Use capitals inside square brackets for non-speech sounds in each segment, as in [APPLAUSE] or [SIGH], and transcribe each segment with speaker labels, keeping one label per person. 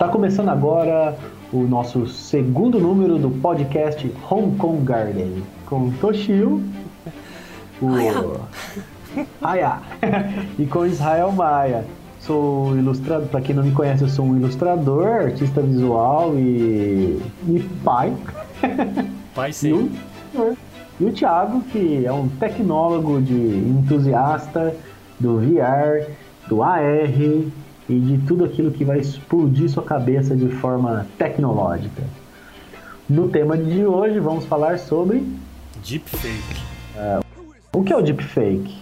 Speaker 1: Tá começando agora o nosso segundo número do podcast Hong Kong Garden com Toshio, o Aya [LAUGHS] e com Israel Maia. Sou ilustrador, para quem não me conhece, eu sou um ilustrador, artista visual e, e pai. [LAUGHS]
Speaker 2: Pai sim.
Speaker 1: E o, e o Thiago, que é um tecnólogo de entusiasta do VR, do AR e de tudo aquilo que vai explodir sua cabeça de forma tecnológica. No tema de hoje vamos falar sobre
Speaker 2: deepfake.
Speaker 1: Uh, o que é o deepfake?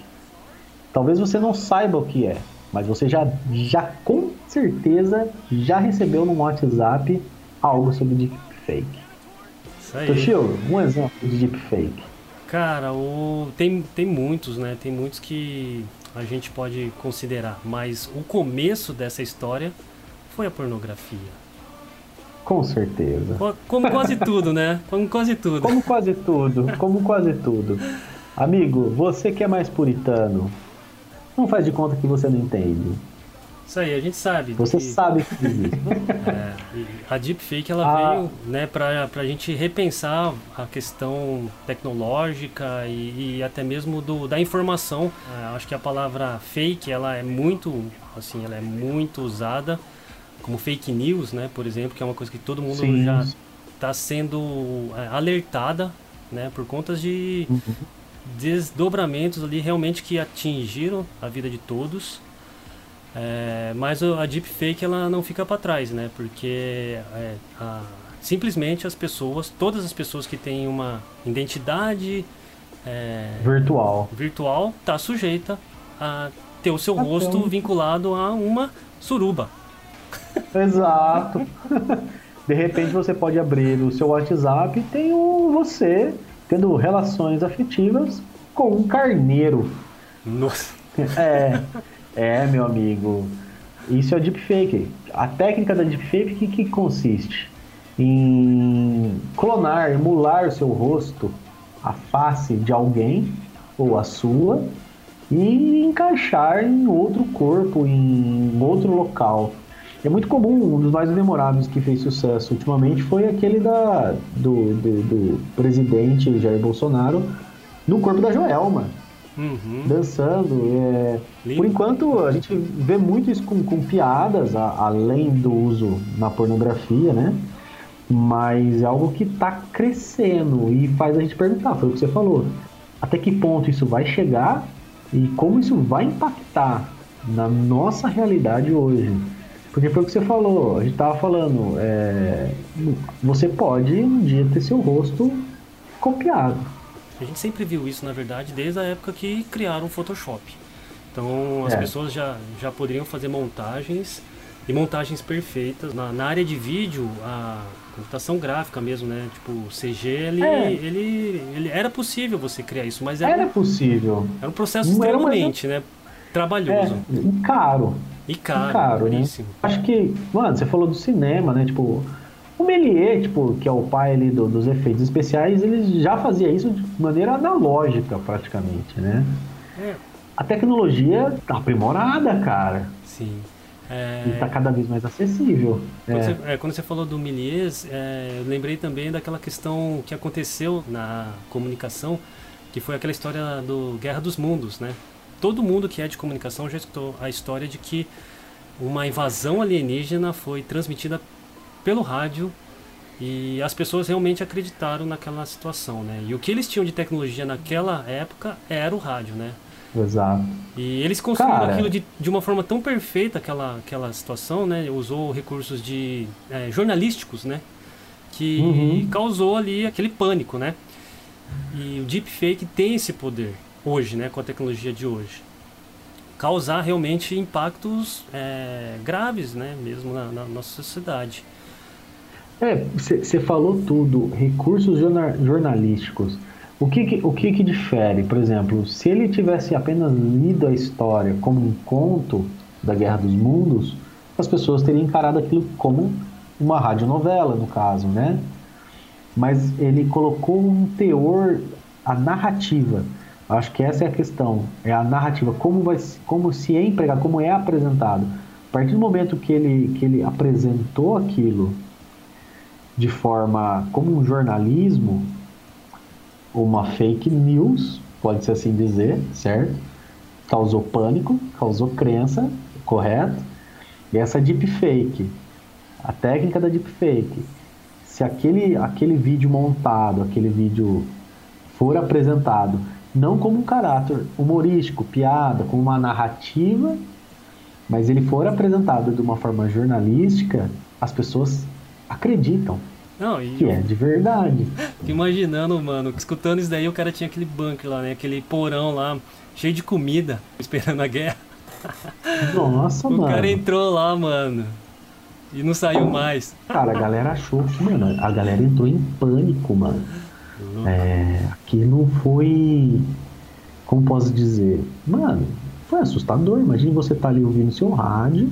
Speaker 1: Talvez você não saiba o que é, mas você já, já com certeza já recebeu no WhatsApp algo sobre deepfake.
Speaker 2: Isso aí.
Speaker 1: Toshio, um exemplo de deepfake.
Speaker 2: Cara, o... tem, tem muitos, né? Tem muitos que a gente pode considerar, mas o começo dessa história foi a pornografia.
Speaker 1: Com certeza.
Speaker 2: Como quase tudo, né? Como quase tudo.
Speaker 1: Como quase tudo, como quase tudo. Amigo, você que é mais puritano, não faz de conta que você não entende.
Speaker 2: Isso aí, a gente sabe.
Speaker 1: Você
Speaker 2: que...
Speaker 1: sabe que [LAUGHS]
Speaker 2: é, a deepfake ela ah. veio né, para a gente repensar a questão tecnológica e, e até mesmo do, da informação. É, acho que a palavra fake ela é muito assim, ela é muito usada como fake news, né, por exemplo, que é uma coisa que todo mundo Sim. já está sendo é, alertada, né, por conta de uhum. desdobramentos ali realmente que atingiram a vida de todos é, mas a deepfake ela não fica para trás, né? Porque é, a, simplesmente as pessoas, todas as pessoas que têm uma identidade
Speaker 1: é, virtual,
Speaker 2: virtual, tá sujeita a ter o seu tá rosto vinculado a uma suruba.
Speaker 1: Exato. [LAUGHS] De repente você pode abrir o seu WhatsApp e tem o, você tendo relações afetivas com um carneiro.
Speaker 2: Nossa.
Speaker 1: É. [LAUGHS] É, meu amigo. Isso é deepfake. A técnica da deepfake que, que consiste em clonar, emular o seu rosto, a face de alguém ou a sua e encaixar em outro corpo, em outro local. É muito comum, um dos mais memoráveis que fez sucesso ultimamente foi aquele da, do, do, do presidente Jair Bolsonaro no corpo da Joelma uhum. dançando. É... Por enquanto, a gente vê muito isso com, com piadas, a, além do uso na pornografia, né? Mas é algo que está crescendo e faz a gente perguntar, foi o que você falou. Até que ponto isso vai chegar e como isso vai impactar na nossa realidade hoje? Porque foi o que você falou, a gente estava falando, é, você pode um dia ter seu rosto copiado.
Speaker 2: A gente sempre viu isso, na verdade, desde a época que criaram o Photoshop. Então as é. pessoas já, já poderiam fazer montagens e montagens perfeitas. Na, na, área de vídeo, a computação gráfica mesmo, né? Tipo, CG, ele, é. ele, ele era possível você criar isso, mas era,
Speaker 1: era possível.
Speaker 2: Era um processo Não extremamente, né? Trabalhoso.
Speaker 1: É, e caro.
Speaker 2: E caro,
Speaker 1: e caro né? Acho que, mano, você falou do cinema, né? Tipo, o Méliès, tipo, que é o pai ali do, dos efeitos especiais, ele já fazia isso de maneira analógica, praticamente, né? É. A tecnologia tá aprimorada, cara.
Speaker 2: Sim.
Speaker 1: É... E tá cada vez mais acessível.
Speaker 2: Quando, é. Você, é, quando você, falou do Méliès, é, eu lembrei também daquela questão que aconteceu na comunicação, que foi aquela história do Guerra dos Mundos, né? Todo mundo que é de comunicação já escutou a história de que uma invasão alienígena foi transmitida pelo rádio e as pessoas realmente acreditaram naquela situação, né? E o que eles tinham de tecnologia naquela época era o rádio, né?
Speaker 1: Exato.
Speaker 2: E eles construíram Cara... aquilo de, de uma forma tão perfeita, aquela, aquela situação, né? Usou recursos de é, jornalísticos, né? Que uhum. causou ali aquele pânico, né? E o deepfake tem esse poder hoje, né? Com a tecnologia de hoje. Causar realmente impactos é, graves, né? Mesmo na, na nossa sociedade.
Speaker 1: É, você falou tudo, recursos jornalísticos. O que, que o que, que difere? Por exemplo, se ele tivesse apenas lido a história como um conto da Guerra dos Mundos, as pessoas teriam encarado aquilo como uma radionovela, no caso, né? Mas ele colocou um teor, a narrativa. Acho que essa é a questão, é a narrativa, como, vai, como se é empregado, como é apresentado. A partir do momento que ele, que ele apresentou aquilo de forma como um jornalismo, uma fake news, pode-se assim dizer, certo? Causou pânico, causou crença, correto? E essa deepfake, a técnica da deepfake, se aquele, aquele vídeo montado, aquele vídeo for apresentado não como um caráter humorístico, piada, como uma narrativa, mas ele for apresentado de uma forma jornalística, as pessoas acreditam. Não, e... Que é de verdade.
Speaker 2: Imaginando, mano, escutando isso daí, o cara tinha aquele bunker lá, né? Aquele porão lá, cheio de comida, [LAUGHS] esperando a guerra.
Speaker 1: Nossa,
Speaker 2: o
Speaker 1: mano.
Speaker 2: O cara entrou lá, mano. E não saiu mais.
Speaker 1: Cara, a galera achou, mano, a galera entrou em pânico, mano. É, aquilo foi. Como posso dizer? Mano, foi assustador. Imagina você tá ali ouvindo seu rádio.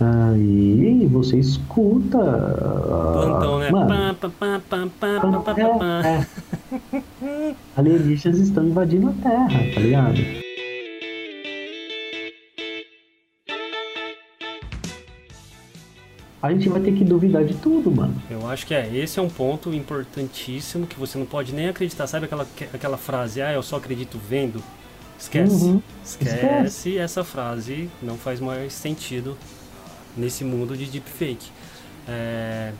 Speaker 1: Aí você escuta.
Speaker 2: Plantão, né?
Speaker 1: Mano, é, é. Alienígenas estão invadindo a Terra, tá ligado? a gente vai ter que duvidar de tudo, mano.
Speaker 2: Eu acho que é, esse é um ponto importantíssimo que você não pode nem acreditar. Sabe aquela, aquela frase, ah, eu só acredito vendo? Esquece. Uhum. Esquece, Esquece essa frase, não faz mais sentido nesse mundo de deepfake. É,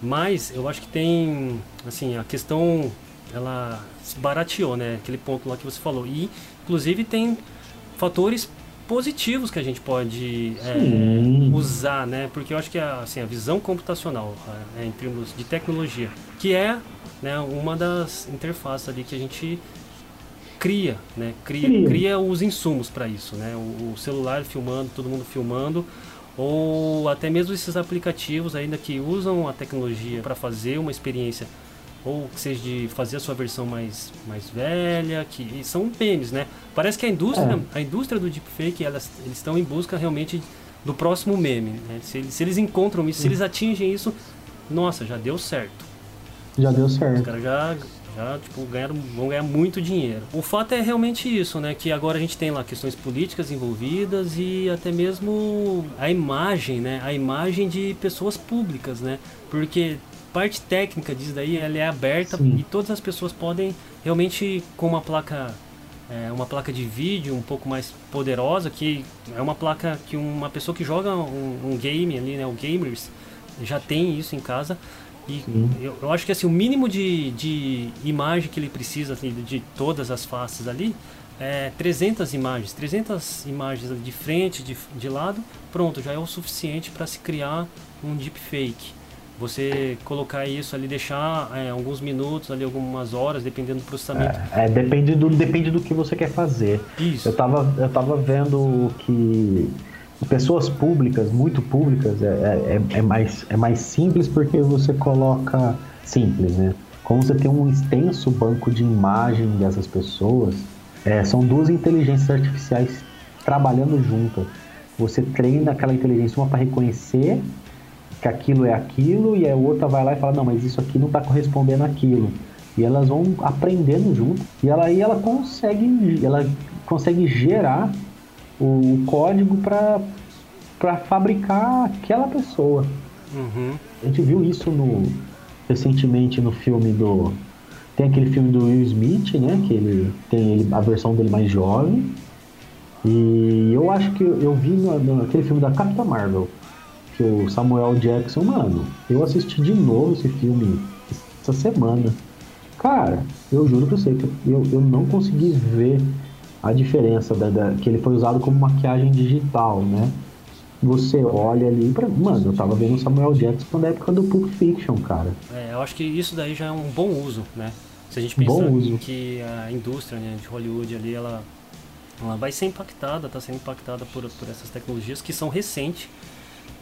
Speaker 2: mas eu acho que tem, assim, a questão, ela se barateou, né? Aquele ponto lá que você falou. E, inclusive, tem fatores positivos que a gente pode é, usar, né? Porque eu acho que a, assim, a visão computacional, é, em termos de tecnologia, que é né, uma das interfaces ali que a gente cria, né? Cria, cria. os insumos para isso, né? O, o, celular filmando, todo mundo filmando, ou até mesmo esses aplicativos ainda que usam a tecnologia para fazer uma experiência ou que seja de fazer a sua versão mais, mais velha, que são memes, né? Parece que a indústria, é. a indústria do deepfake, elas, eles estão em busca realmente do próximo meme. Né? Se, se eles encontram isso, se eles atingem isso, nossa, já deu certo.
Speaker 1: Já deu certo.
Speaker 2: Os caras já, já tipo, ganharam, vão ganhar muito dinheiro. O fato é realmente isso, né? Que agora a gente tem lá questões políticas envolvidas e até mesmo a imagem, né? A imagem de pessoas públicas, né? Porque parte técnica disso daí ela é aberta Sim. e todas as pessoas podem realmente com uma placa é, uma placa de vídeo um pouco mais poderosa que é uma placa que uma pessoa que joga um, um game ali né o gamers já tem isso em casa e eu, eu, acho que assim o mínimo de, de imagem que ele precisa assim, de todas as faces ali é 300 imagens 300 imagens de frente de, de lado pronto já é o suficiente para se criar um deepfake você colocar isso ali, deixar é, alguns minutos, ali algumas horas, dependendo do processamento.
Speaker 1: É, é, depende, do, depende do que você quer fazer.
Speaker 2: Isso.
Speaker 1: Eu estava eu tava vendo que pessoas públicas, muito públicas, é, é, é, é, mais, é mais simples porque você coloca simples, né? Como você tem um extenso banco de imagem dessas pessoas, é, são duas inteligências artificiais trabalhando juntas. Você treina aquela inteligência uma para reconhecer que aquilo é aquilo, e a outra vai lá e fala, não, mas isso aqui não está correspondendo àquilo. E elas vão aprendendo junto, e ela aí ela consegue, ela consegue gerar o código para fabricar aquela pessoa.
Speaker 2: Uhum.
Speaker 1: A gente viu isso no recentemente no filme do tem aquele filme do Will Smith, né? Que ele tem ele, a versão dele mais jovem. E eu acho que eu, eu vi no, no, aquele filme da Capitã Marvel que o Samuel Jackson, mano, eu assisti de novo esse filme essa semana. Cara, eu juro pra você que eu, eu não consegui ver a diferença da, da, que ele foi usado como maquiagem digital, né? Você olha ali pra. Mano, eu tava vendo o Samuel Jackson na época do Pulp Fiction, cara.
Speaker 2: É, eu acho que isso daí já é um bom uso, né? Se a gente pensar que a indústria né, de Hollywood ali, ela, ela vai ser impactada, está sendo impactada por, por essas tecnologias que são recentes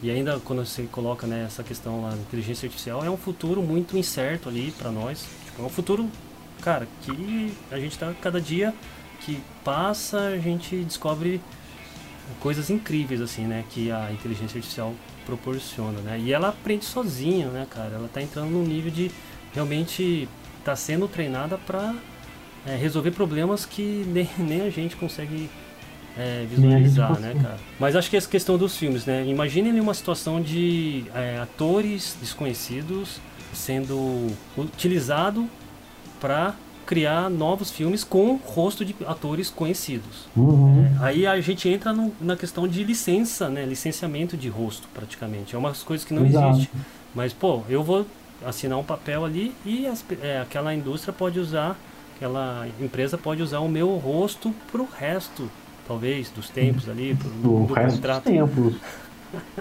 Speaker 2: e ainda quando você coloca né, essa questão lá da inteligência artificial, é um futuro muito incerto ali para nós. Tipo, é um futuro, cara, que a gente tá cada dia que passa, a gente descobre coisas incríveis assim, né, que a inteligência artificial proporciona, né? E ela aprende sozinha, né, cara? Ela tá entrando num nível de realmente tá sendo treinada para é, resolver problemas que nem, [LAUGHS] nem a gente consegue é, visualizar, né, cara? Mas acho que essa questão dos filmes, né? Imaginem uma situação de é, atores desconhecidos sendo utilizado para criar novos filmes com rosto de atores conhecidos.
Speaker 1: Uhum.
Speaker 2: É, aí a gente entra no, na questão de licença, né? Licenciamento de rosto, praticamente. É umas coisas que não
Speaker 1: Exato.
Speaker 2: existe. Mas, pô, eu vou assinar um papel ali e as, é, aquela indústria pode usar, aquela empresa pode usar o meu rosto pro resto, talvez, dos tempos ali, pro,
Speaker 1: do,
Speaker 2: do
Speaker 1: resto
Speaker 2: contrato.
Speaker 1: dos tempos.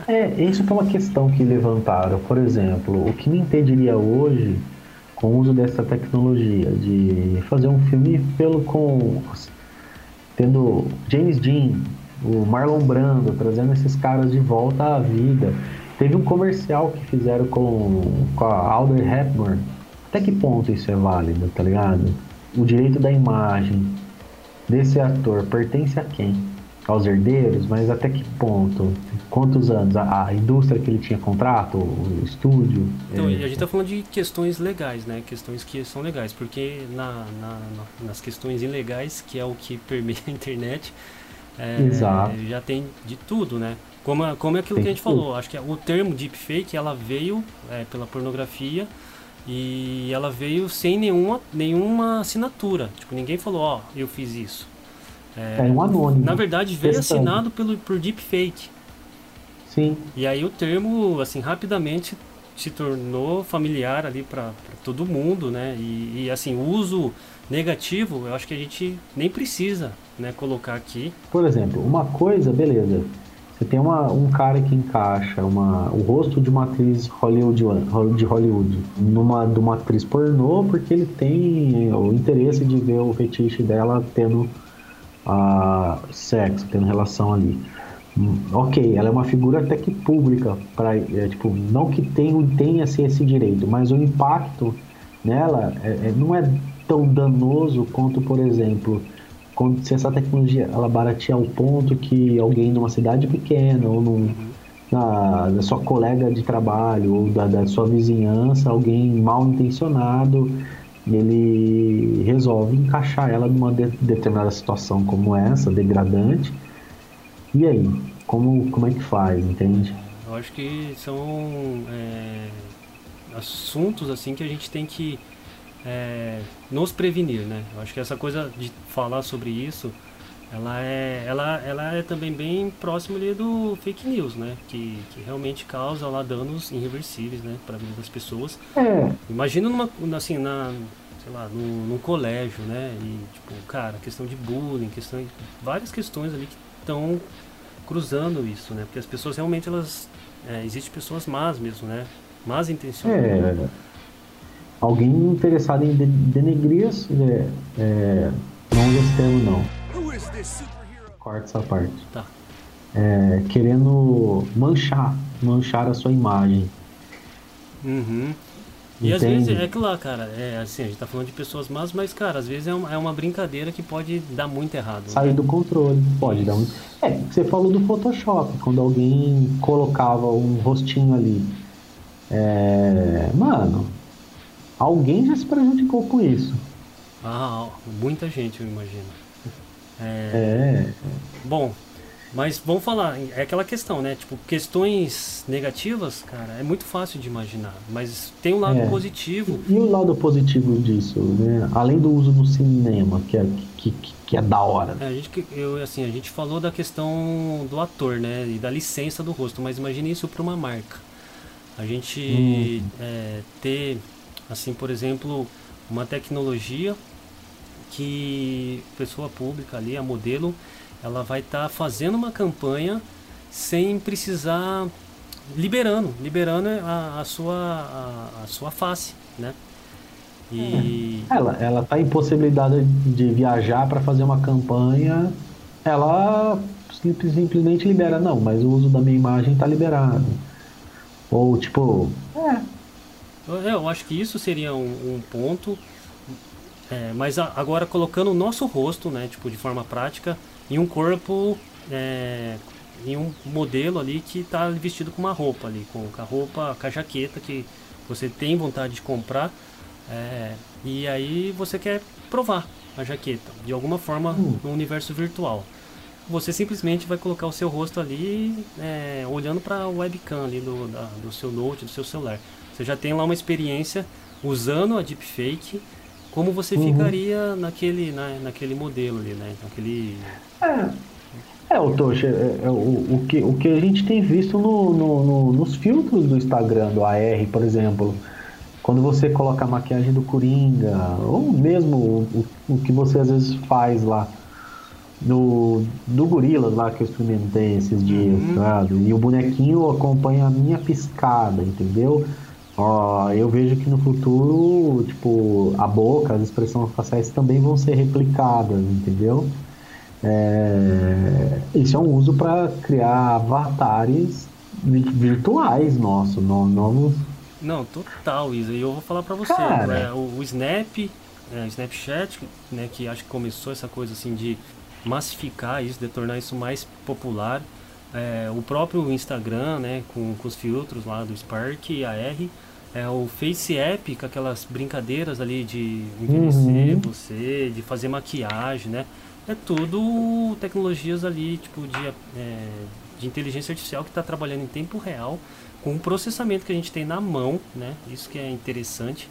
Speaker 1: É, isso que é uma questão que levantaram. Por exemplo, o que me impediria hoje, com o uso dessa tecnologia, de fazer um filme pelo com tendo James Dean, o Marlon Brando, trazendo esses caras de volta à vida. Teve um comercial que fizeram com, com a Audrey Hepburn. Até que ponto isso é válido, tá ligado? O direito da imagem desse ator pertence a quem? Aos herdeiros, mas até que ponto? Quantos anos? A, a indústria que ele tinha contrato, o estúdio?
Speaker 2: Então,
Speaker 1: é,
Speaker 2: a gente tá falando de questões legais, né? Questões que são legais, porque na, na- na- nas questões ilegais, que é o que permeia [LAUGHS] a internet, é, já tem de tudo, né? Como, é- como é aquilo
Speaker 1: Tem
Speaker 2: que a gente
Speaker 1: tudo.
Speaker 2: falou, acho que o termo deepfake, ela veio é, pela pornografia e ela veio sem nenhuma, nenhuma assinatura. Tipo, ninguém falou, ó, eu fiz isso. É,
Speaker 1: é um anônimo.
Speaker 2: na verdade, veio
Speaker 1: testando.
Speaker 2: assinado pelo, por deepfake.
Speaker 1: Sim,
Speaker 2: E aí o termo, assim, rapidamente se tornou familiar ali para todo mundo, né? E, e, assim, o uso negativo, eu acho que a gente nem precisa, né, colocar aqui.
Speaker 1: Por exemplo, uma coisa, beleza. Você tem uma, um cara que encaixa uma, o rosto de uma atriz Hollywood, de Hollywood numa de uma atriz pornô porque ele tem o interesse de ver o fetiche dela tendo a sexo, tendo relação ali. Hum, Ok, ela é uma figura até que pública, pra, é, tipo, não que tenha, tenha assim, esse direito, mas o impacto nela é- é- não é tão danoso quanto, por exemplo, quando, se essa tecnologia ela baratear ao ponto que alguém numa cidade pequena ou num, na, da sua colega de trabalho ou da, da sua vizinhança, alguém mal intencionado, ele resolve encaixar ela numa de- determinada situação como essa, degradante. E aí, como, como é que faz, entende?
Speaker 2: Eu acho que são é, assuntos assim que a gente tem que é, nos prevenir, né? Eu acho que essa coisa de falar sobre isso, ela é, ela, ela é também bem próxima ali do fake news, né? Que, que realmente causa lá danos irreversíveis, né? Para a vida das pessoas.
Speaker 1: É,
Speaker 2: Imagina numa, assim, na, sei lá, num, num colégio, né? E, tipo, cara, questão de bullying, questão, várias questões ali que estão cruzando isso, né? Porque as pessoas realmente, elas, é, existem pessoas más mesmo, né? Más intencionadas.
Speaker 1: é, alguém interessado em de- denegrir, as- é, não termo não, corta essa parte.
Speaker 2: Tá.
Speaker 1: É, querendo manchar, manchar a sua imagem.
Speaker 2: Uhum. E às vezes, é que lá, cara, é assim, a gente tá falando de pessoas más, mas, cara, às vezes é uma, é uma brincadeira que pode dar muito errado. né?
Speaker 1: Sair do controle, pode dar um. É, você falou do Photoshop, quando alguém colocava um rostinho ali. É, mano, alguém já se prejudicou com isso.
Speaker 2: Ah, muita gente, eu imagino.
Speaker 1: É,
Speaker 2: Bom, mas vamos falar, é aquela questão, né? Tipo, questões negativas, cara, é muito fácil de imaginar, mas tem um lado
Speaker 1: É.
Speaker 2: positivo.
Speaker 1: e o lado positivo disso, né? Além do uso no cinema, que é, que, que, que é da hora.
Speaker 2: É, a gente, eu, assim, a gente falou da questão do ator, né? E da licença do rosto, mas imagine isso para uma marca. A gente é, ter, assim, por exemplo, uma tecnologia que pessoa pública ali, a modelo, ela vai estar fazendo uma campanha sem precisar liberando, liberando a, a sua a, a sua face, né? E
Speaker 1: Ela, ela tá impossibilitada de viajar para fazer uma campanha, ela simples- simplesmente libera, não, mas o uso da minha imagem tá liberado. Ou tipo, é,
Speaker 2: Eu, eu acho que isso seria um, um ponto. É, mas a- agora colocando o nosso rosto, né, tipo de forma prática, em um corpo, é, em um modelo ali que está vestido com uma roupa ali, com, com a roupa, com a jaqueta que você tem vontade de comprar, é, e aí você quer provar a jaqueta de alguma forma
Speaker 1: Hum.
Speaker 2: no universo virtual. você simplesmente vai colocar o seu rosto ali, é, olhando para o webcam ali do, da, do seu note, do seu celular. Você já tem lá uma experiência usando a deepfake, como você uhum. ficaria naquele, na, naquele modelo ali, né? Naquele...
Speaker 1: É, é o Tocha, é, é, o, o, que, o que a gente tem visto no, no, no, nos filtros do Instagram, do AR, por exemplo, quando você coloca a maquiagem do Coringa, ou mesmo o, o que você às vezes faz lá do, do Gorilas lá que eu experimentei esses dias, uhum. sabe? E o bonequinho acompanha a minha piscada, entendeu? Ó, eu vejo que no futuro, tipo, a boca, as expressões faciais também vão ser replicadas, entendeu? É, isso é um uso para criar avatares virtuais nossos, novos.
Speaker 2: Não, total, Isa. E eu vou falar para você, Cara, é, o, o Snap, é, Snapchat, né, que acho que começou essa coisa assim de massificar isso, de tornar isso mais popular. É, o próprio Instagram, né, com, com os filtros lá do Spark e AR, é, o Face App, com aquelas brincadeiras ali de envelhecer uhum. você, de fazer maquiagem, né? É tudo tecnologias ali, tipo, de, é, de inteligência artificial que está trabalhando em tempo real, com o processamento que a gente tem na mão, né? Isso que é interessante.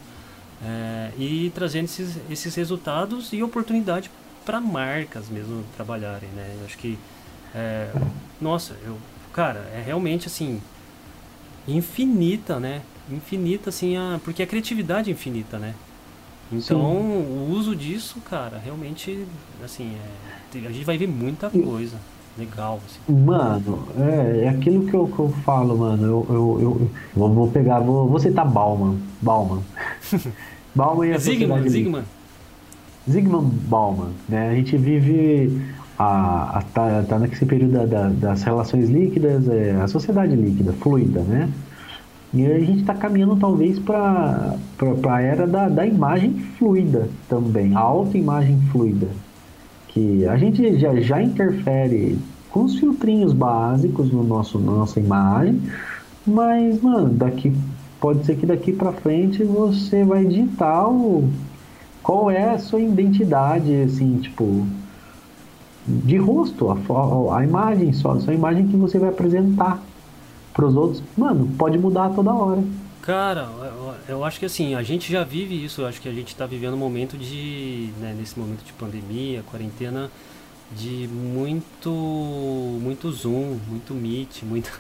Speaker 2: É, e trazendo esses, esses resultados e oportunidade para marcas mesmo trabalharem, né? Eu acho que, é, nossa, eu, cara, é realmente assim infinita, né? Infinita, assim, a, porque a criatividade é infinita, né? Então, Sim. o uso disso, cara, realmente, assim, é, a gente vai ver muita coisa legal. Assim.
Speaker 1: Mano, é, é aquilo que eu, que eu falo, mano. Eu, eu, eu vou, vou pegar, vou, vou citar Bauman. Bauman. [LAUGHS]
Speaker 2: Bauman e a Zygmunt, Zygmunt.
Speaker 1: Zygmunt Bauman, né? A gente vive a, a tá, tá nesse período da, da, das relações líquidas, é, a sociedade líquida, fluida, né? E a gente está caminhando talvez para a era da, da imagem fluida também, a autoimagem fluida. Que a gente já, já interfere com os filtrinhos básicos no nosso, na nossa imagem, mas, mano, daqui, pode ser que daqui para frente você vai digitar o, qual é a sua identidade, assim, tipo, de rosto, a, a imagem só, a sua imagem que você vai apresentar para os outros, mano, pode mudar toda hora.
Speaker 2: Cara, eu, eu, acho que assim, a gente já vive isso, eu acho que a gente está vivendo um momento de, né, nesse momento de pandemia, quarentena, de muito, muito Zoom, muito Meet, muito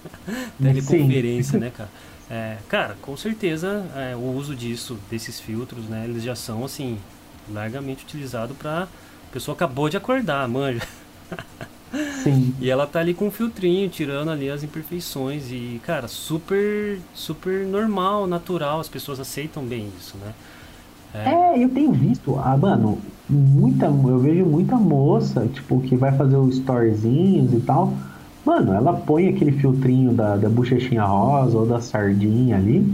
Speaker 2: [LAUGHS] teleconferência, né, cara? É, cara, com certeza é, o uso disso, desses filtros, né, eles já são assim largamente utilizados para pessoa acabou de acordar, manja. Sim. e ela tá ali com um filtrinho, tirando ali as imperfeições. E, cara, super, super normal, natural. As pessoas aceitam bem isso, né?
Speaker 1: É, é eu tenho visto, ah, mano, muita, eu vejo muita moça, tipo, que vai fazer os storyzinhos e tal. Mano, ela põe aquele filtrinho da, da bochechinha rosa ou da sardinha ali.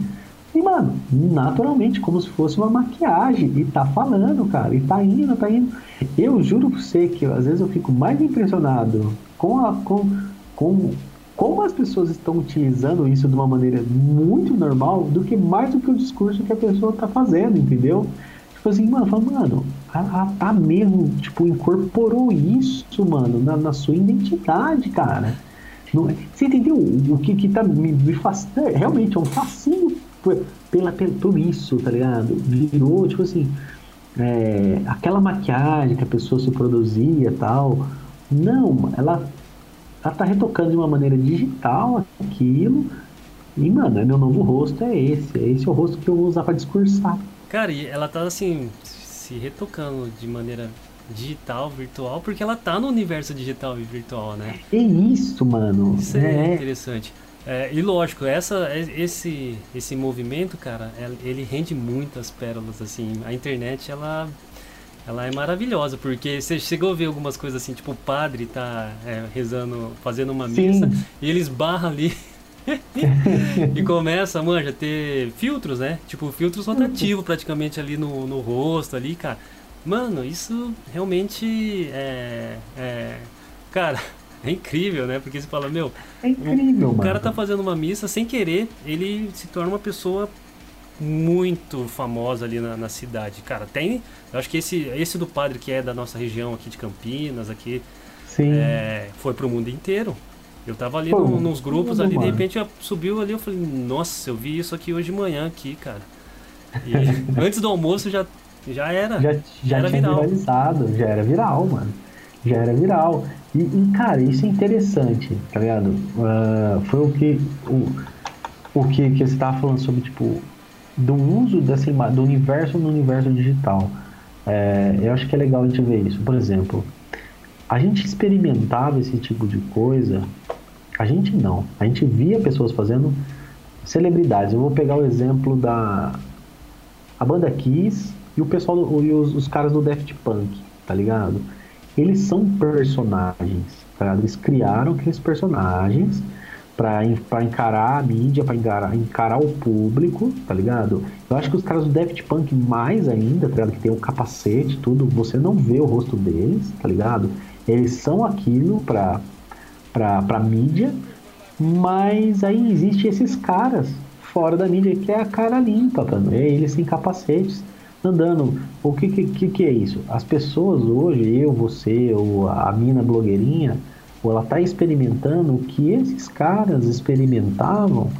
Speaker 1: E, mano, naturalmente, como se fosse uma maquiagem. E tá falando, cara. E tá indo, tá indo. Eu juro pra você que às vezes eu fico mais impressionado com a. Com, com, como as pessoas estão utilizando isso de uma maneira muito normal do que mais do que o discurso que a pessoa tá fazendo, entendeu? Tipo assim, mano, fala, mano, a, a mesmo, tipo, incorporou isso, mano, na, na sua identidade, cara. Não, é, você entendeu? O que, que tá me, me faz, é, realmente é um fascínio pela, pela, por isso, tá ligado? Virou, tipo assim, é, aquela maquiagem que a pessoa se produzia tal. Não, ela, ela tá retocando de uma maneira digital aquilo. E, mano, é meu novo rosto, é esse. É esse o rosto que eu vou usar pra discursar.
Speaker 2: Cara, e ela tá assim, se retocando de maneira digital, virtual, porque ela tá no universo digital e virtual, né?
Speaker 1: É isso, mano.
Speaker 2: Isso é, é interessante. É, e lógico, essa, esse, esse movimento, cara, ele rende muitas pérolas, assim. A internet, ela, ela é maravilhosa, porque você chegou a ver algumas coisas assim, tipo o padre tá é, rezando, fazendo uma Sim. missa, e eles barram ali [LAUGHS] e começa, manja, ter filtros, né? Tipo, filtros rotativos praticamente ali no, no rosto ali, cara. Mano, isso realmente é. é cara, é incrível, né? Porque você fala, meu.
Speaker 1: É incrível,
Speaker 2: o, o cara tá fazendo uma missa sem querer, ele se torna uma pessoa muito famosa ali na, na, cidade. Cara, tem. Eu acho que esse, esse do padre que é da nossa região aqui de Campinas, aqui. é, foi pro mundo inteiro. Eu tava ali no, nos grupos ali, de repente subiu ali, eu falei, nossa, eu vi isso aqui hoje de manhã aqui, cara. E [LAUGHS] antes do almoço já, já era.
Speaker 1: Já, já, já era tinha viral. viralizado, já era viral, mano. Já era viral. E, e cara, isso é interessante, tá ligado? Uh, foi o que. O, o que, que você tava falando sobre, tipo, do uso dessa imagem, do universo no universo digital. É, eu acho que é legal a gente ver isso. Por exemplo, a gente experimentava esse tipo de coisa a gente não. A gente via pessoas fazendo celebridades. Eu vou pegar o exemplo da a banda Kiss e o pessoal e os, os, caras do Daft Punk, tá ligado? Eles são personagens, tá? Eles criaram aqueles personagens para encarar a mídia, para encarar, encarar o público, tá ligado? Eu acho que os caras do Daft Punk mais ainda, tá ligado? Que tem o um capacete, tudo, você não vê o rosto deles, tá ligado? Eles são aquilo para para mídia, mas aí existe esses caras fora da mídia que é a cara limpa. É eles sem capacetes andando. O que, que, que é isso? As pessoas hoje, eu, você, ou a mina blogueirinha, ou ela tá experimentando o que esses caras experimentavam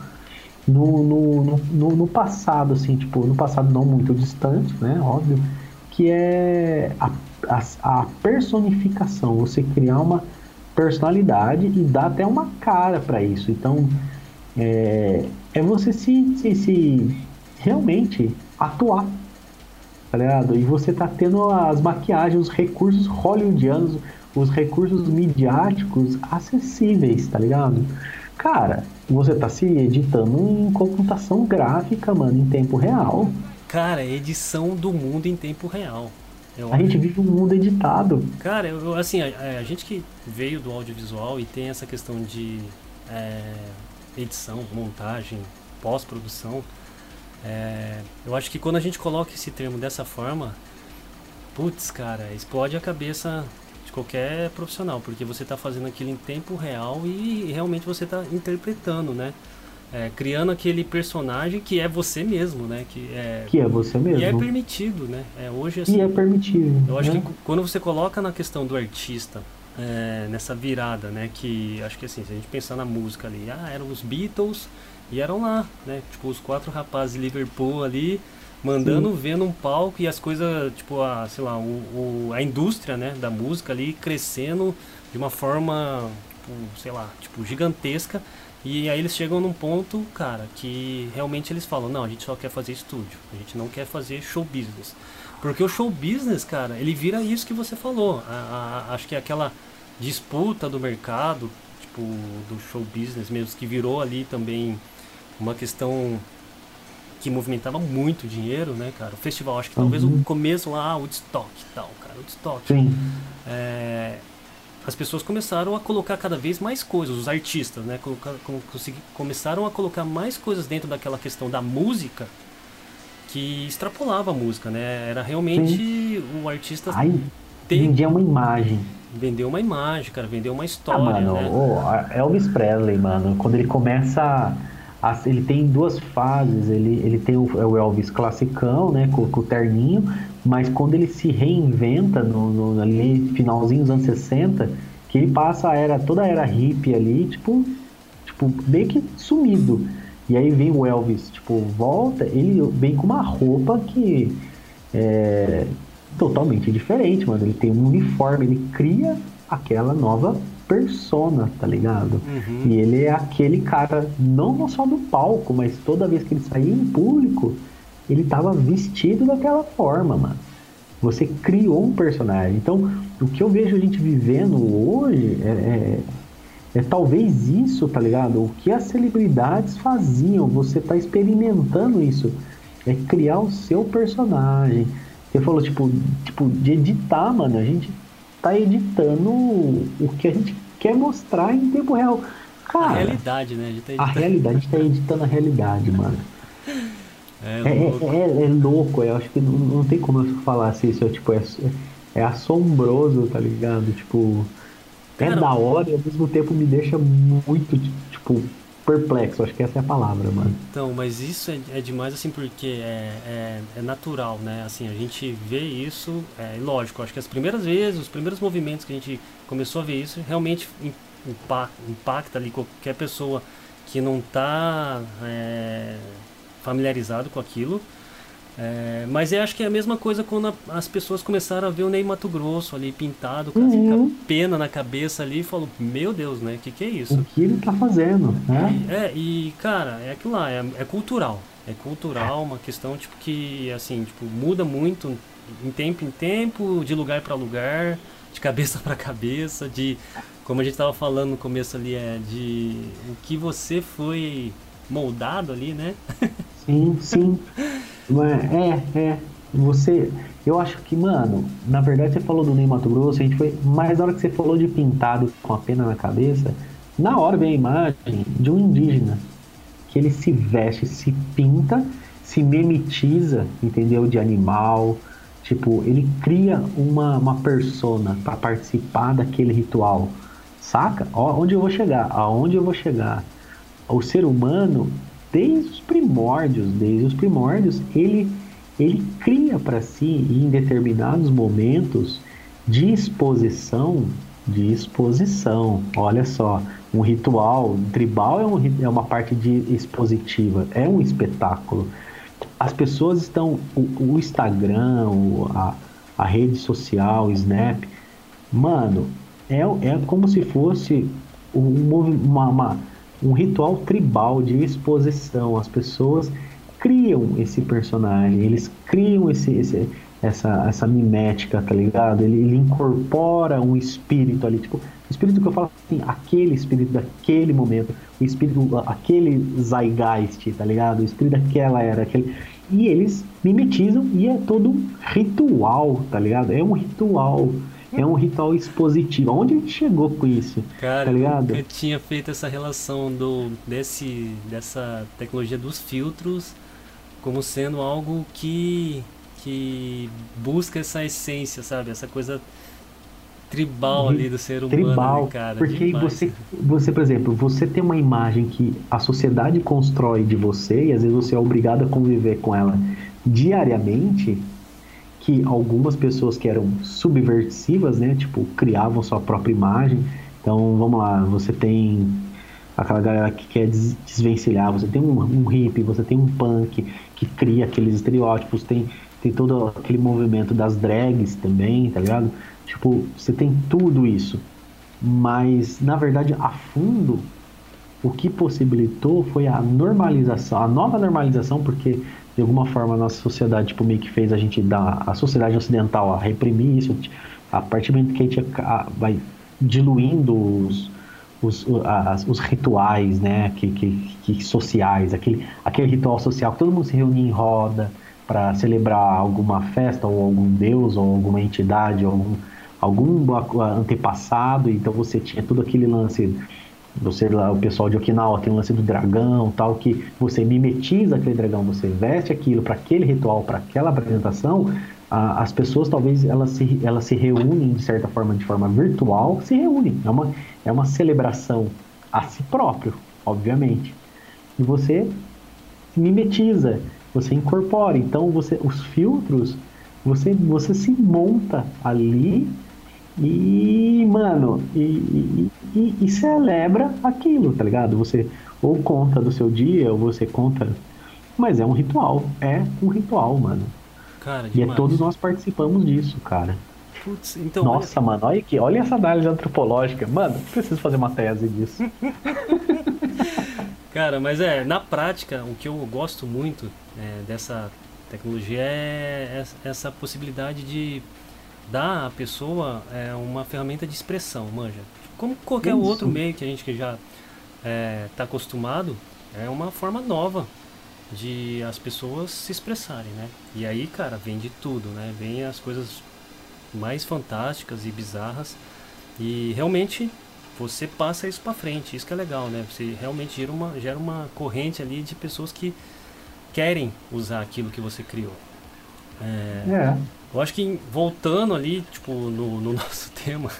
Speaker 1: no, no, no, no, passado, assim, tipo, no passado não muito distante, né? Óbvio, que é a, a, a personificação, você criar uma personalidade e dá até uma cara para isso. Então, é, é você se, se, se, realmente atuar, tá ligado? E você tá tendo as maquiagens, os recursos hollywoodianos, os recursos midiáticos acessíveis, tá ligado? Cara, você tá se editando em computação gráfica, mano, em tempo real.
Speaker 2: Cara, edição do mundo em tempo real.
Speaker 1: Eu a gente vive um mundo editado.
Speaker 2: Cara, eu, assim, a, a, gente que veio do audiovisual e tem essa questão de é, edição, montagem, pós-produção, é, eu acho que quando a gente coloca esse termo dessa forma, putz, cara, explode a cabeça de qualquer profissional, porque você está fazendo aquilo em tempo real e realmente você está interpretando, né? é, criando aquele personagem que é você mesmo, né? Que é,
Speaker 1: que é você mesmo.
Speaker 2: E é permitido, né? É, hoje, assim,
Speaker 1: e é permitido.
Speaker 2: Eu acho né? que quando você coloca na questão do artista, é, nessa virada, né? Que acho que assim, se a gente pensar na música ali, ah, eram os Beatles e eram lá, né? Tipo, os quatro rapazes de Liverpool ali, mandando Sim. ver num palco e as coisas, tipo, a, sei lá, o, o, a indústria, né? Da música ali crescendo de uma forma, tipo, sei lá, tipo, gigantesca e aí eles chegam num ponto, cara, que realmente eles falam, não, a gente só quer fazer estúdio, a gente não quer fazer show business. Porque o show business, cara, ele vira isso que você falou. A, a, acho que é aquela disputa do mercado, tipo, do show business mesmo, que virou ali também uma questão que movimentava muito dinheiro, né, cara? O festival, acho que talvez uhum. o começo lá, o Woodstock e tal, cara, o Woodstock.
Speaker 1: Sim.
Speaker 2: É, as pessoas começaram a colocar cada vez mais coisas, os artistas, né? começaram a colocar mais coisas dentro daquela questão da música que extrapolava a música, né? Era realmente Sim. o artista
Speaker 1: Ai, ter... vendia uma imagem.
Speaker 2: Vendeu uma imagem, cara, vendeu uma história. Ah,
Speaker 1: mano,
Speaker 2: né?
Speaker 1: oh, Elvis Presley, mano, quando ele começa. A, ele tem duas fases. Ele, ele tem o, é o Elvis classicão, né? Com, com o terninho, mas quando ele se reinventa no, no ali finalzinho dos anos 60, que ele passa a era, toda a era hippie ali, tipo, tipo, meio que sumido. E aí vem o Elvis, tipo, volta, ele vem com uma roupa que é totalmente diferente, mano. Ele tem um uniforme, ele cria aquela nova persona, tá ligado? Uhum. E ele é aquele cara, não só no palco, mas toda vez que ele saía em público, ele estava vestido daquela forma, mano. Você criou um personagem. Então, o que eu vejo a gente vivendo hoje é, é, é talvez isso, tá ligado? O que as celebridades faziam, você tá experimentando isso. É criar o seu personagem. Você falou, tipo, tipo, de editar, mano. A gente tá editando o que a gente quer mostrar em tempo real. Cara, a
Speaker 2: realidade, né?
Speaker 1: A, tá a realidade, a gente tá editando a realidade, mano. É, é, louco. É, é, é, louco, eu acho que não, não tem como eu falar assim, isso é, tipo, é, é assombroso, tá ligado? Tipo, é Cara, da hora e ao mesmo tempo me deixa muito, tipo, perplexo, acho que essa é a palavra, mano.
Speaker 2: Então, mas isso é, é demais, assim, porque é, é, é, natural, né? Assim, a gente vê isso, é lógico, acho que as primeiras vezes, os primeiros movimentos que a gente começou a ver isso, realmente impacta, impacta ali qualquer pessoa que não está é, familiarizado com aquilo. É, mas eu acho que é a mesma coisa quando a, as pessoas começaram a ver o Ney Mato Grosso ali pintado, com uhum. a pena na cabeça ali, e falou, meu Deus, né? O que, que é isso?
Speaker 1: O que ele tá fazendo, né?
Speaker 2: É, e cara, é aquilo lá, é, é cultural. É cultural, uma questão tipo que assim, tipo, muda muito em tempo em tempo, de lugar para lugar, de [LAUGHS] cabeça para cabeça, de como a gente estava falando no começo ali, é de o que você foi moldado ali, né?
Speaker 1: Sim, sim. É, é. Você. Eu acho que, mano, na verdade você falou do Ney Mato Grosso, a gente foi. Mas na hora que você falou de pintado com a pena na cabeça, na hora vem a imagem de um indígena. Que ele se veste, se pinta, se memetiza, entendeu? De animal. Tipo, ele cria uma, uma persona para participar daquele ritual. Saca? Ó, onde eu vou chegar? Aonde eu vou chegar? O ser humano, desde os primórdios, desde os primórdios, ele, ele cria para si, em determinados momentos de exposição, de exposição, olha só, um ritual tribal é, um, é uma parte de expositiva, é um espetáculo. As pessoas estão, o, o Instagram, o, a, a rede social, o Snap, mano, é, é como se fosse um, uma, uma, um ritual tribal de exposição. As pessoas criam esse personagem, eles criam esse, esse essa, essa mimética, tá ligado? Ele, ele, incorpora um espírito ali, tipo, o espírito que eu falo assim, aquele espírito daquele momento, o espírito, aquele zeitgeist, tá ligado? O espírito daquela era, aquele. E eles mimetizam e é todo um ritual, tá ligado? É um ritual é um ritual expositivo. Onde a gente chegou com isso?
Speaker 2: Cara, tá ligado? eu tinha feito essa relação do, desse, dessa tecnologia dos filtros como sendo algo que, que busca essa essência, sabe? Essa coisa tribal ali do ser humano, tribal, né, cara?
Speaker 1: Porque você, você, por exemplo, você tem uma imagem que a sociedade constrói de você e às vezes você é obrigado a conviver com ela diariamente que algumas pessoas que eram subversivas, né, tipo, criavam sua própria imagem. Então, vamos lá, você tem aquela galera que quer desvencilhar, você tem um, um hippie, você tem um punk que cria aqueles estereótipos, tem, tem todo aquele movimento das drags também, tá ligado? Tipo, você tem tudo isso. Mas, na verdade, a fundo, o que possibilitou foi a normalização, a nova normalização, porque de alguma forma a nossa sociedade tipo, meio que fez a gente dar, a sociedade ocidental a reprimir isso, a partir do momento que a gente vai diluindo os, os, as, os rituais né, que, que, que, sociais, aquele, aquele ritual social que todo mundo se reunia em roda para celebrar alguma festa ou algum deus ou alguma entidade ou algum, algum antepassado, então você tinha todo aquele lance você lá, o pessoal de Okinawa tem o lance do dragão, tal que você mimetiza aquele dragão, você veste aquilo para aquele ritual, para aquela apresentação, a, as pessoas talvez elas se, elas se reúnem de certa forma, de forma virtual, se reúnem. É uma, é uma celebração a si próprio, obviamente. E você mimetiza, você incorpora. Então você, os filtros, você, você se monta ali e, mano, e, e, e, e, celebra aquilo, tá ligado? Você ou conta do seu dia, ou você conta. Mas é um ritual. É um ritual, mano. Cara, e é, todos nós participamos disso, cara. Putz, então. Nossa, olha... mano, olha aqui, olha essa análise antropológica. Mano, preciso fazer uma tese disso. [LAUGHS]
Speaker 2: cara, mas é, na prática, o que eu gosto muito é, dessa tecnologia é essa possibilidade de dá à pessoa é, uma ferramenta de expressão, manja. Como qualquer Isso. outro meio que a gente que já está é, tá acostumado, é uma forma nova de as pessoas se expressarem, né? E aí, cara, vem de tudo, né? Vem as coisas mais fantásticas e bizarras e realmente você passa isso para frente, isso que é legal, né? Você realmente gera uma, gera uma corrente ali de pessoas que querem usar aquilo que você criou.
Speaker 1: É, é.
Speaker 2: Eu acho que voltando ali, tipo, no, no [LAUGHS] nosso tema,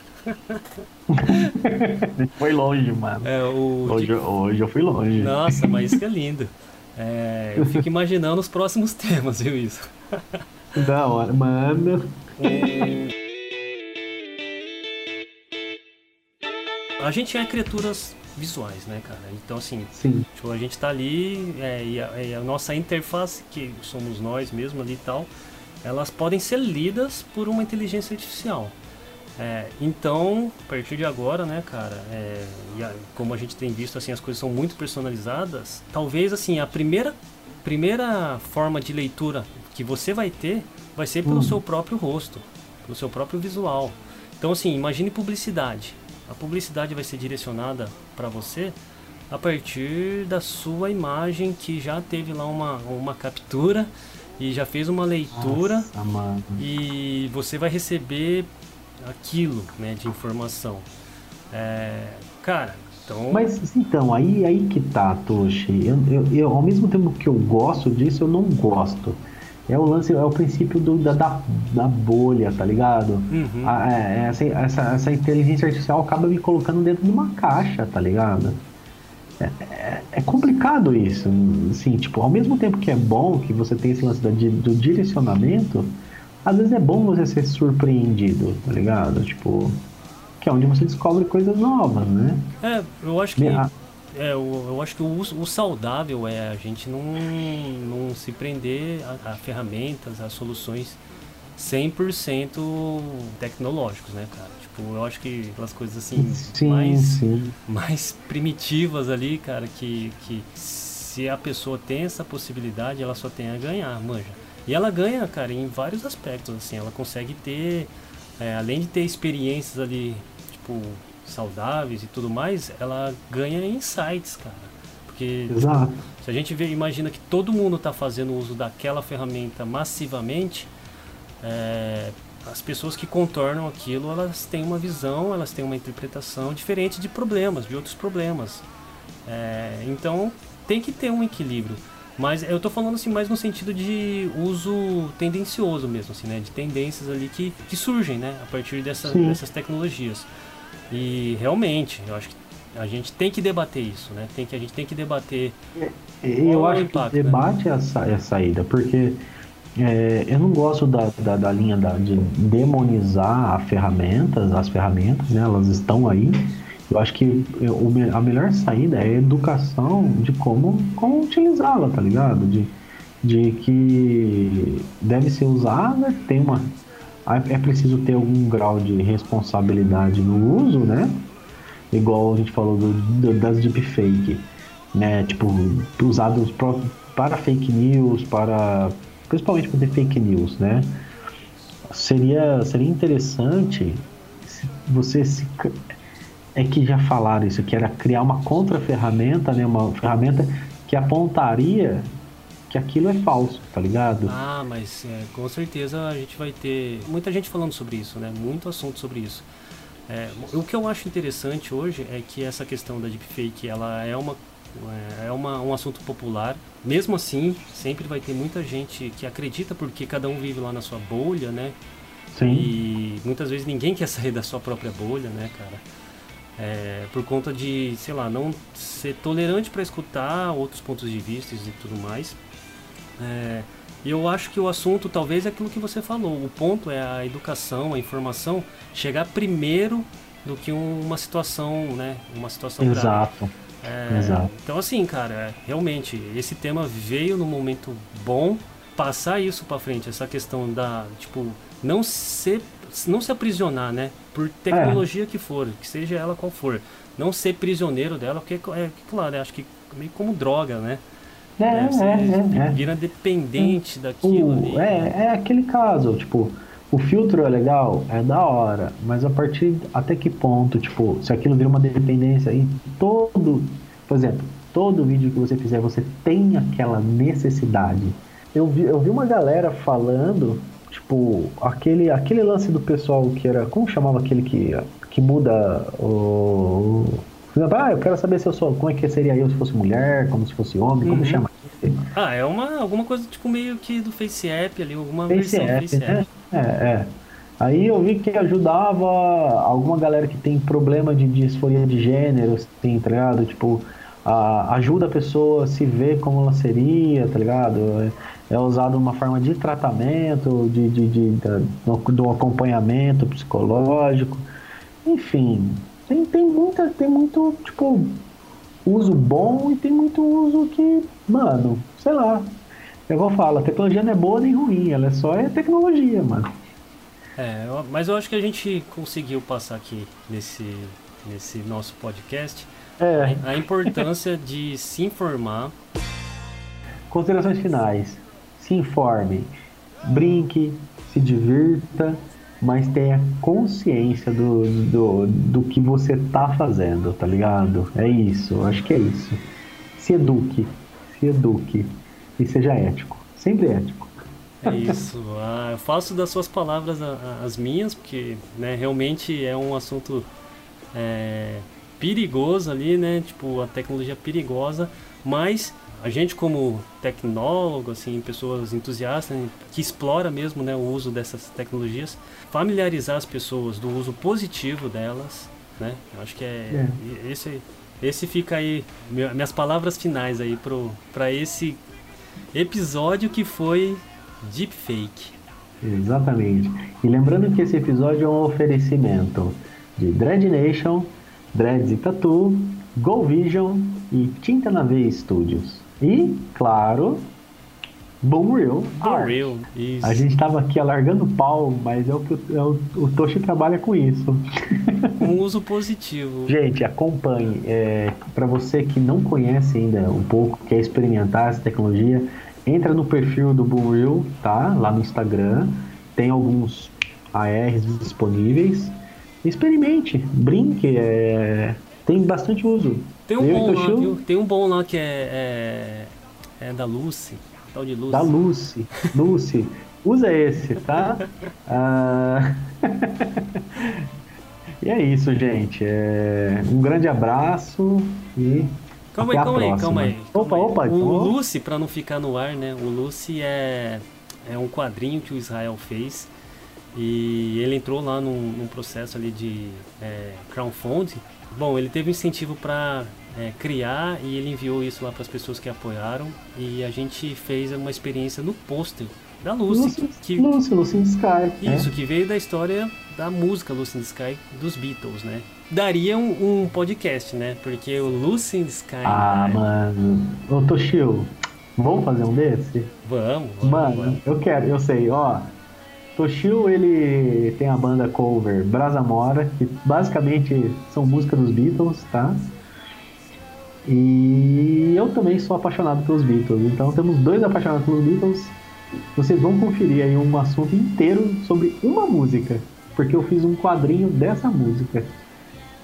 Speaker 2: [LAUGHS]
Speaker 1: Foi longe, mano.
Speaker 2: É, o...
Speaker 1: hoje, hoje eu fui longe.
Speaker 2: Nossa, mas isso que é lindo. É, eu fico imaginando os próximos temas, viu isso? [LAUGHS]
Speaker 1: Da hora, mano.
Speaker 2: A gente é criaturas visuais, né, cara? Então, assim,
Speaker 1: Sim.
Speaker 2: Tipo, a gente tá ali é, e, a, e, a, nossa interface, que somos nós mesmos ali e tal, elas podem ser lidas por uma inteligência artificial. É, então, a partir de agora, né, cara, é, a, como a gente tem visto, assim, as coisas são muito personalizadas. Talvez, assim, a primeira, primeira forma de leitura que você vai ter vai ser pelo hum. seu próprio rosto, pelo seu próprio visual. Então, assim, imagine publicidade. A publicidade vai ser direcionada para você a partir da sua imagem que já teve lá uma, uma captura e já fez uma leitura
Speaker 1: Nossa,
Speaker 2: e você vai receber aquilo né, de informação. É, cara, então...
Speaker 1: Mas então, aí, aí que tá, Toshi. Eu, eu, eu, ao mesmo tempo que eu gosto disso, eu não gosto. É o lance, é o princípio do, da, da, da bolha, tá ligado?
Speaker 2: Uhum.
Speaker 1: A, é, essa, essa, essa inteligência artificial acaba me colocando dentro de uma caixa, tá ligado? É, é, é, complicado isso. Assim, tipo, ao mesmo tempo que é bom que você tem esse lance do, do direcionamento, às vezes é bom você ser surpreendido, tá ligado? Tipo, que é onde você descobre coisas novas, né?
Speaker 2: É, eu acho que. É, eu, eu acho que o, o, saudável é a gente não, não se prender a, a ferramentas, a soluções 100% tecnológicos, né, cara? Tipo, eu acho que aquelas coisas assim
Speaker 1: sim,
Speaker 2: mais,
Speaker 1: sim.
Speaker 2: mais primitivas ali, cara, que, que se a pessoa tem essa possibilidade, ela só tem a ganhar, manja. E ela ganha, cara, em vários aspectos, assim, ela consegue ter, é, além de ter experiências ali, tipo, saudáveis e tudo mais, ela ganha insights, cara. Porque
Speaker 1: Exato.
Speaker 2: se a gente vê, imagina que todo mundo está fazendo uso daquela ferramenta massivamente, é, as pessoas que contornam aquilo, elas têm uma visão, elas têm uma interpretação diferente de problemas, de outros problemas. É, então tem que ter um equilíbrio. Mas eu estou falando assim mais no sentido de uso tendencioso mesmo, assim, né? De tendências ali que, que surgem, né? A partir dessa, dessas tecnologias. E realmente, eu acho que a gente tem que debater isso, né? Tem que, a gente tem que debater.
Speaker 1: Eu acho impacto, que né? debate né? é a saída, porque é, eu não gosto da, da, da linha da, de demonizar a ferramentas, as ferramentas, né? Elas estão aí. Eu acho que a melhor saída é educação de como, como utilizá-la, tá ligado? De, de que deve ser usada, tem uma é preciso ter algum grau de responsabilidade no uso, né? Igual a gente falou do, do, das deepfake, né? Tipo, usados para fake news, para principalmente para fake news, né? Seria, seria interessante você se é que já falaram isso, que era criar uma contra-ferramenta, né? Uma ferramenta que apontaria que aquilo é falso, tá ligado?
Speaker 2: Ah, mas é, com certeza a gente vai ter muita gente falando sobre isso, né? Muito assunto sobre isso. É, o que eu acho interessante hoje é que essa questão da deepfake, ela é uma é, é uma, um assunto popular. Mesmo assim, sempre vai ter muita gente que acredita porque cada um vive lá na sua bolha, né?
Speaker 1: Sim.
Speaker 2: E muitas vezes ninguém quer sair da sua própria bolha, né, cara? É, por conta de, sei lá, não ser tolerante para escutar outros pontos de vista e tudo mais. É, e eu acho que o assunto talvez é aquilo que você falou. O ponto é a educação, a informação chegar primeiro do que uma situação, né? Uma situação
Speaker 1: Exato.
Speaker 2: É,
Speaker 1: Exato.
Speaker 2: Então assim, cara, realmente esse tema veio no momento bom. Passar isso para frente, essa questão da tipo não ser não se aprisionar, né? Por tecnologia é. que for, que seja ela qual for, não ser prisioneiro dela, porque é claro, acho que meio como droga, né?
Speaker 1: É, é, é,
Speaker 2: Vira dependente daquilo
Speaker 1: o,
Speaker 2: ali.
Speaker 1: É, é aquele caso, tipo, o filtro é legal, é da hora, mas a partir até que ponto, tipo, se aquilo vira uma dependência e todo, por exemplo, todo vídeo que você fizer, você tem aquela necessidade. Eu vi, eu vi uma galera falando, tipo, aquele, aquele lance do pessoal que era, como chamava aquele que, que muda o ah, eu quero saber se eu sou. Como é que seria eu se fosse mulher, como se fosse homem, como uhum. chama?
Speaker 2: Ah, é uma, alguma coisa tipo meio que do Face App ali, alguma
Speaker 1: Face
Speaker 2: versão
Speaker 1: app,
Speaker 2: Face
Speaker 1: né?
Speaker 2: App.
Speaker 1: É, é. Aí eu vi que ajudava alguma galera que tem problema de disforia de gênero, assim, tá ligado? Tipo, a, ajuda a pessoa a se ver como ela seria, tá ligado? É, usado uma forma de tratamento, de, de, de, de, do acompanhamento psicológico. Enfim, tem, tem muita, tem muito, tipo, uso bom e tem muito uso que, mano, sei lá. Eu vou falar, a tecnologia não é boa nem ruim, ela é só é tecnologia, mano.
Speaker 2: É, mas eu acho que a gente conseguiu passar aqui nesse, nesse nosso podcast é. a, a importância de se informar.
Speaker 1: Considerações finais. Se informe, brinque, se divirta, mas tenha consciência do, do, do que você tá fazendo, tá ligado? É isso, acho que é isso. Se eduque, se eduque e seja ético, sempre ético.
Speaker 2: É isso. Ah, eu faço das suas palavras as minhas, porque né, realmente é um assunto é, perigoso ali, né? Tipo, a tecnologia perigosa, mas a gente como tecnólogo, assim, pessoas entusiastas né, que explora mesmo, né, o uso dessas tecnologias, familiarizar as pessoas do uso positivo delas, né? Eu acho que é, é. esse esse fica aí minhas palavras finais aí pro para esse episódio que foi deepfake.
Speaker 1: Exatamente. E lembrando que esse episódio é um oferecimento de Dread Nation, Dreads e Tattoo, Go Vision e Tinta na Veia Studios. E, claro, Boom Real.
Speaker 2: Boom Real, isso.
Speaker 1: A gente estava aqui alargando o pau, mas é o que o, é o, o Toshi trabalha com isso. [LAUGHS]
Speaker 2: Um uso [LAUGHS] positivo.
Speaker 1: Gente, acompanhe. É, Para você que não conhece ainda um pouco, quer experimentar essa tecnologia, entra no perfil do Boom Real, tá? Lá no Instagram. Tem alguns ARs disponíveis. Experimente, brinque, é... tem bastante uso.
Speaker 2: Tem um, bom lá, viu? Tem um bom lá que é, é, é da Lucy, tal de Lucy.
Speaker 1: Da Lucy, Lucy. Usa esse, tá? [LAUGHS] ah... e é isso, gente. É... Um grande abraço e
Speaker 2: Calma aí, calma aí, calma aí. Opa, opa. O então... Lucy, para não ficar no ar, né? O Lucy é, é um quadrinho que o Israel fez e ele entrou lá num, num processo ali de é, crowdfunding. Bom, ele teve incentivo para é, criar e ele enviou isso lá para as pessoas que apoiaram e a gente fez uma experiência no pôster da Lucy. Lucy,
Speaker 1: que, Lucy, Lucy in the Sky.
Speaker 2: Isso, é. que veio da história da música Lucy in the Sky dos Beatles, né? daria um, um, podcast, né? Porque o Lucy in the Sky.
Speaker 1: Ah, né? mano. Ô, Toshio, vamos fazer um desse?
Speaker 2: Vamos, vamos.
Speaker 1: Mano,
Speaker 2: vamos.
Speaker 1: eu quero, eu sei, ó. Toshio, ele tem a banda cover Brasa Mora, que basicamente são músicas dos Beatles, tá? E eu também sou apaixonado pelos Beatles, então temos dois apaixonados pelos Beatles. Vocês vão conferir aí um assunto inteiro sobre uma música, porque eu fiz um quadrinho dessa música.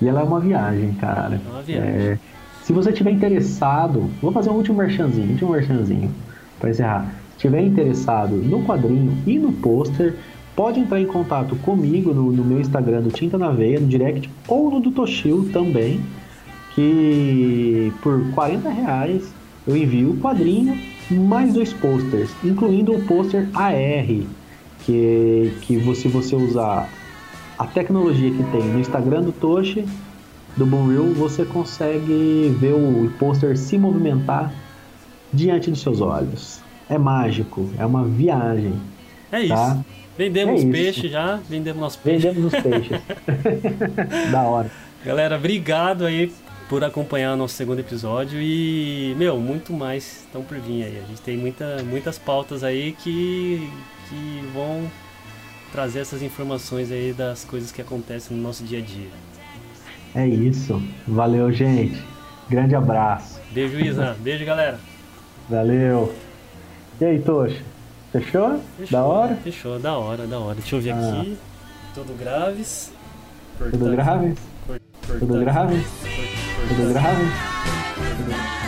Speaker 1: E ela é uma viagem, cara.
Speaker 2: É uma viagem. É,
Speaker 1: se você tiver interessado, vou fazer um último merchanzinho, último merchanzinho para encerrar. Se tiver interessado no quadrinho e no pôster, pode entrar em contato comigo no, no, meu Instagram do Tinta na Veia, no direct, ou no do Toshio também, que por 40 reais eu envio o quadrinho mais dois posters, incluindo o pôster AR, que, que se você usar a tecnologia que tem no Instagram do Toshi, do Boomreel, você consegue ver o pôster se movimentar diante dos seus olhos. É mágico, é uma viagem.
Speaker 2: É tá? isso. Vendemos é peixe já, vendemos nosso peixe.
Speaker 1: Vendemos os peixes. [LAUGHS] da hora.
Speaker 2: Galera, obrigado aí por acompanhar o nosso segundo episódio e, meu, muito mais estão por vir aí. A gente tem muita, muitas pautas aí que, que vão trazer essas informações aí das coisas que acontecem no nosso dia a dia.
Speaker 1: É isso. Valeu, gente. Grande abraço.
Speaker 2: Beijo, Isa. Beijo, galera.
Speaker 1: Valeu. E aí, Tocha? Fechou? Fechou? Da hora?
Speaker 2: Fechou, da hora, da hora. Deixa eu ver ah. aqui. Tudo graves.
Speaker 1: Tudo graves? Tudo graves? Tudo graves?